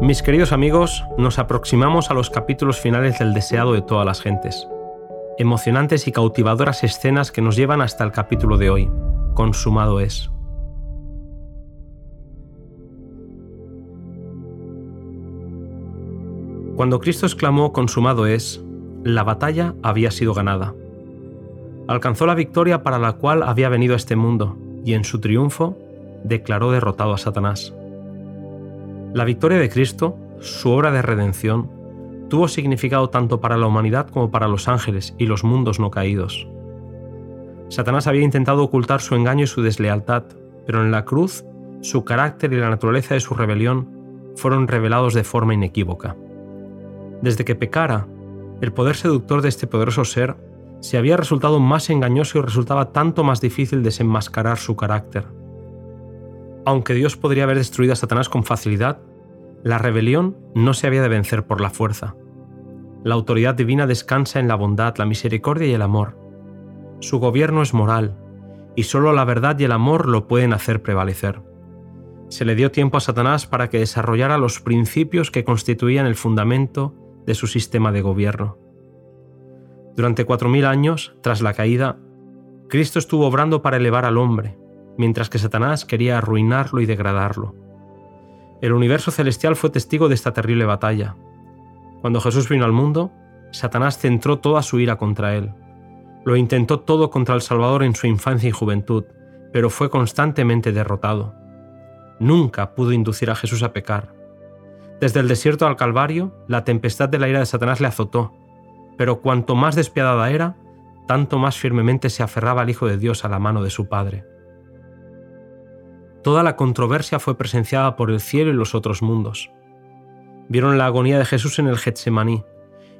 Mis queridos amigos, nos aproximamos a los capítulos finales del deseado de todas las gentes. Emocionantes y cautivadoras escenas que nos llevan hasta el capítulo de hoy. Consumado es. Cuando Cristo exclamó consumado es, la batalla había sido ganada. Alcanzó la victoria para la cual había venido a este mundo, y en su triunfo declaró derrotado a Satanás. La victoria de Cristo, su obra de redención, tuvo significado tanto para la humanidad como para los ángeles y los mundos no caídos. Satanás había intentado ocultar su engaño y su deslealtad, pero en la cruz su carácter y la naturaleza de su rebelión fueron revelados de forma inequívoca. Desde que pecara, el poder seductor de este poderoso ser se había resultado más engañoso y resultaba tanto más difícil desenmascarar su carácter. Aunque Dios podría haber destruido a Satanás con facilidad, la rebelión no se había de vencer por la fuerza. La autoridad divina descansa en la bondad, la misericordia y el amor. Su gobierno es moral, y solo la verdad y el amor lo pueden hacer prevalecer. Se le dio tiempo a Satanás para que desarrollara los principios que constituían el fundamento de su sistema de gobierno. Durante cuatro mil años, tras la caída, Cristo estuvo obrando para elevar al hombre, mientras que Satanás quería arruinarlo y degradarlo. El universo celestial fue testigo de esta terrible batalla. Cuando Jesús vino al mundo, Satanás centró toda su ira contra él. Lo intentó todo contra el Salvador en su infancia y juventud, pero fue constantemente derrotado. Nunca pudo inducir a Jesús a pecar. Desde el desierto al Calvario, la tempestad de la ira de Satanás le azotó, pero cuanto más despiadada era, tanto más firmemente se aferraba al Hijo de Dios a la mano de su Padre. Toda la controversia fue presenciada por el cielo y los otros mundos. Vieron la agonía de Jesús en el Getsemaní,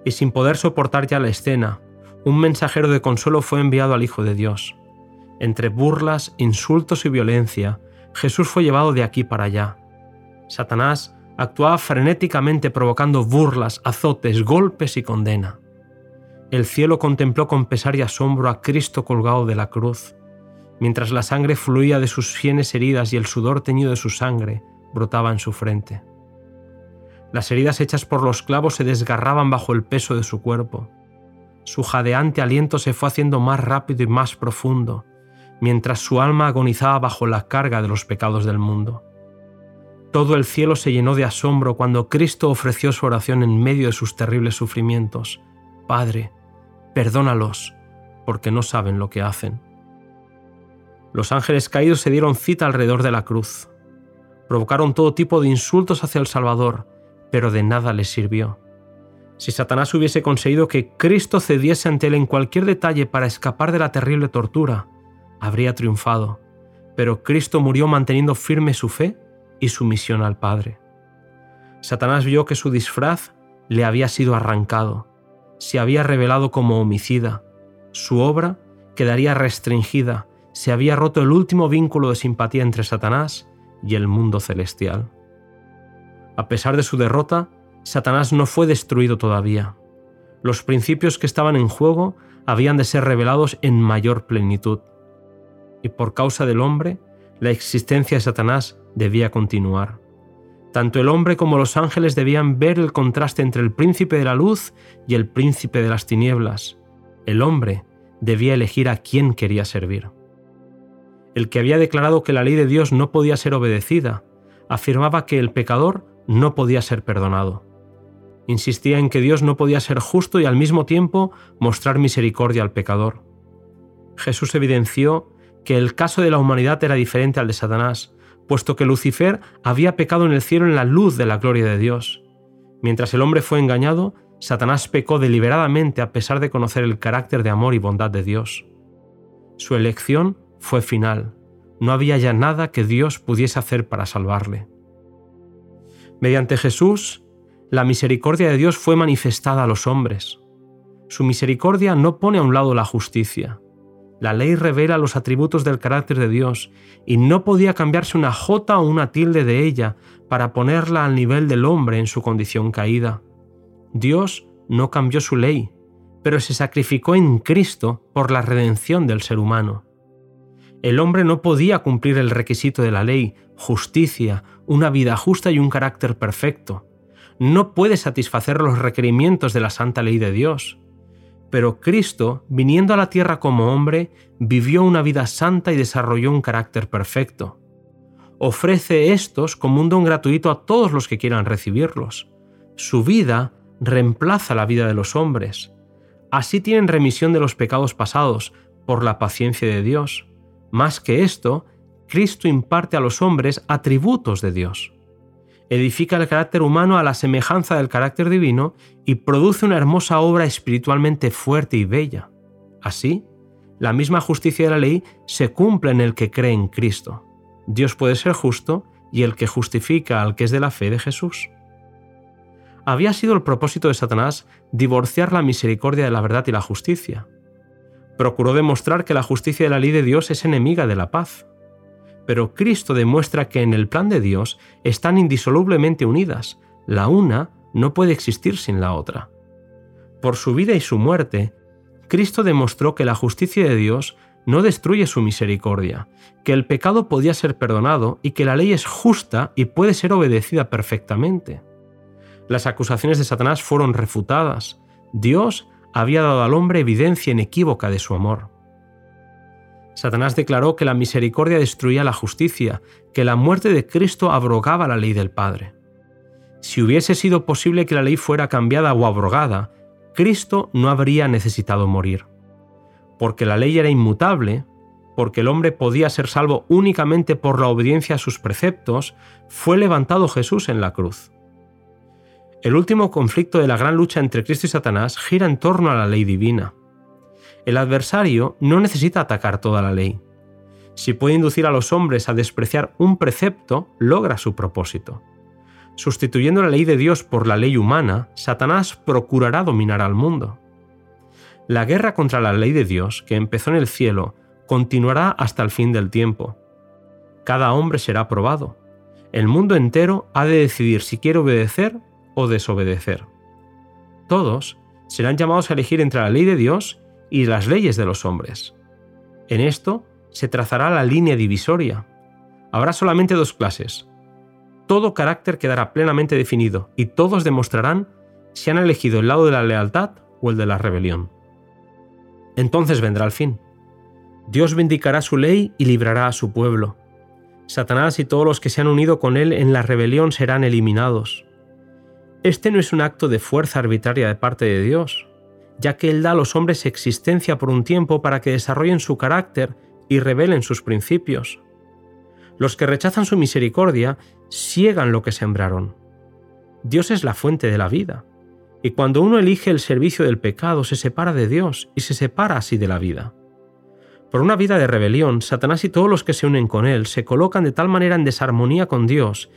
y sin poder soportar ya la escena, un mensajero de consuelo fue enviado al Hijo de Dios. Entre burlas, insultos y violencia, Jesús fue llevado de aquí para allá. Satanás actuaba frenéticamente provocando burlas, azotes, golpes y condena. El cielo contempló con pesar y asombro a Cristo colgado de la cruz, mientras la sangre fluía de sus sienes heridas y el sudor teñido de su sangre brotaba en su frente. Las heridas hechas por los clavos se desgarraban bajo el peso de su cuerpo. Su jadeante aliento se fue haciendo más rápido y más profundo, mientras su alma agonizaba bajo la carga de los pecados del mundo. Todo el cielo se llenó de asombro cuando Cristo ofreció su oración en medio de sus terribles sufrimientos. Padre, perdónalos, porque no saben lo que hacen. Los ángeles caídos se dieron cita alrededor de la cruz. Provocaron todo tipo de insultos hacia el Salvador, pero de nada les sirvió. Si Satanás hubiese conseguido que Cristo cediese ante él en cualquier detalle para escapar de la terrible tortura, habría triunfado, pero Cristo murió manteniendo firme su fe y su misión al Padre. Satanás vio que su disfraz le había sido arrancado, se había revelado como homicida, su obra quedaría restringida se había roto el último vínculo de simpatía entre Satanás y el mundo celestial. A pesar de su derrota, Satanás no fue destruido todavía. Los principios que estaban en juego habían de ser revelados en mayor plenitud. Y por causa del hombre, la existencia de Satanás debía continuar. Tanto el hombre como los ángeles debían ver el contraste entre el príncipe de la luz y el príncipe de las tinieblas. El hombre debía elegir a quién quería servir el que había declarado que la ley de Dios no podía ser obedecida, afirmaba que el pecador no podía ser perdonado. Insistía en que Dios no podía ser justo y al mismo tiempo mostrar misericordia al pecador. Jesús evidenció que el caso de la humanidad era diferente al de Satanás, puesto que Lucifer había pecado en el cielo en la luz de la gloria de Dios. Mientras el hombre fue engañado, Satanás pecó deliberadamente a pesar de conocer el carácter de amor y bondad de Dios. Su elección fue final. No había ya nada que Dios pudiese hacer para salvarle. Mediante Jesús, la misericordia de Dios fue manifestada a los hombres. Su misericordia no pone a un lado la justicia. La ley revela los atributos del carácter de Dios y no podía cambiarse una jota o una tilde de ella para ponerla al nivel del hombre en su condición caída. Dios no cambió su ley, pero se sacrificó en Cristo por la redención del ser humano. El hombre no podía cumplir el requisito de la ley, justicia, una vida justa y un carácter perfecto. no puede satisfacer los requerimientos de la santa ley de Dios. Pero Cristo, viniendo a la tierra como hombre, vivió una vida santa y desarrolló un carácter perfecto. Ofrece estos como un don gratuito a todos los que quieran recibirlos. Su vida reemplaza la vida de los hombres. Así tienen remisión de los pecados pasados por la paciencia de Dios. Más que esto, Cristo imparte a los hombres atributos de Dios. Edifica el carácter humano a la semejanza del carácter divino y produce una hermosa obra espiritualmente fuerte y bella. Así, la misma justicia de la ley se cumple en el que cree en Cristo. Dios puede ser justo y el que justifica al que es de la fe de Jesús. Había sido el propósito de Satanás divorciar la misericordia de la verdad y la justicia. Procuró demostrar que la justicia de la ley de Dios es enemiga de la paz pero Cristo demuestra que en el plan de Dios están indisolublemente unidas, la una no puede existir sin la otra. Por su vida y su muerte, Cristo demostró que la justicia de Dios no destruye su misericordia, que el pecado podía ser perdonado y que la ley es justa y puede ser obedecida perfectamente. Las acusaciones de Satanás fueron refutadas. Dios había dado al hombre evidencia inequívoca de su amor. Satanás declaró que la misericordia destruía la justicia, que la muerte de Cristo abrogaba la ley del Padre. Si hubiese sido posible que la ley fuera cambiada o abrogada, Cristo no habría necesitado morir. Porque la ley era inmutable, porque el hombre podía ser salvo únicamente por la obediencia a sus preceptos, fue levantado Jesús en la cruz. El último conflicto de la gran lucha entre Cristo y Satanás gira en torno a la ley divina. El adversario no necesita atacar toda la ley. Si puede inducir a los hombres a despreciar un precepto, logra su propósito. Sustituyendo la ley de Dios por la ley humana, Satanás procurará dominar al mundo. La guerra contra la ley de Dios, que empezó en el cielo, continuará hasta el fin del tiempo. Cada hombre será probado. El mundo entero ha de decidir si quiere obedecer o desobedecer. Todos serán llamados a elegir entre la ley de Dios y las leyes de los hombres. En esto se trazará la línea divisoria. Habrá solamente dos clases. Todo carácter quedará plenamente definido y todos demostrarán si han elegido el lado de la lealtad o el de la rebelión. Entonces vendrá el fin. Dios vindicará su ley y librará a su pueblo. Satanás y todos los que se han unido con él en la rebelión serán eliminados. Este no es un acto de fuerza arbitraria de parte de Dios, ya que Él da a los hombres existencia por un tiempo para que desarrollen su carácter y revelen sus principios. Los que rechazan su misericordia ciegan lo que sembraron. Dios es la fuente de la vida, y cuando uno elige el servicio del pecado se separa de Dios y se separa así de la vida. Por una vida de rebelión, Satanás y todos los que se unen con él se colocan de tal manera en desarmonía con Dios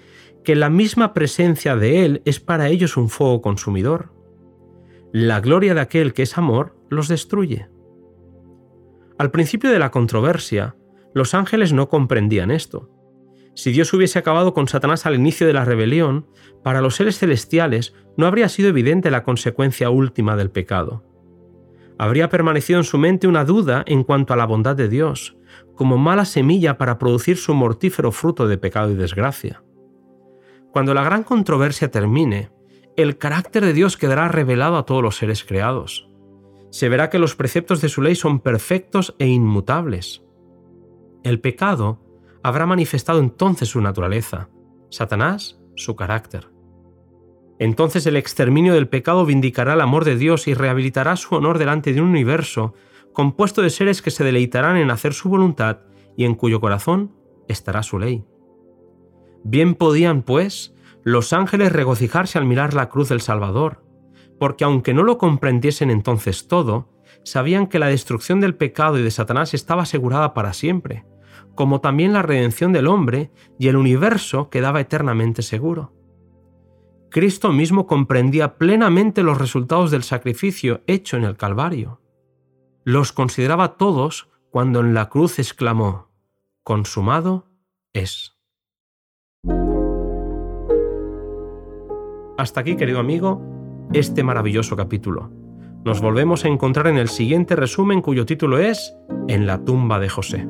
que la misma presencia de Él es para ellos un fuego consumidor la gloria de aquel que es amor los destruye. Al principio de la controversia, los ángeles no comprendían esto. Si Dios hubiese acabado con Satanás al inicio de la rebelión, para los seres celestiales no habría sido evidente la consecuencia última del pecado. Habría permanecido en su mente una duda en cuanto a la bondad de Dios, como mala semilla para producir su mortífero fruto de pecado y desgracia. Cuando la gran controversia termine, el carácter de Dios quedará revelado a todos los seres creados. Se verá que los preceptos de su ley son perfectos e inmutables. El pecado habrá manifestado entonces su naturaleza, Satanás su carácter. Entonces el exterminio del pecado vindicará el amor de Dios y rehabilitará su honor delante de un universo compuesto de seres que se deleitarán en hacer su voluntad y en cuyo corazón estará su ley. Bien podían, pues, los ángeles regocijarse al mirar la cruz del Salvador, porque aunque no lo comprendiesen entonces todo, sabían que la destrucción del pecado y de Satanás estaba asegurada para siempre, como también la redención del hombre y el universo quedaba eternamente seguro. Cristo mismo comprendía plenamente los resultados del sacrificio hecho en el Calvario. Los consideraba todos cuando en la cruz exclamó, Consumado es. Hasta aquí, querido amigo, este maravilloso capítulo. Nos volvemos a encontrar en el siguiente resumen cuyo título es En la tumba de José.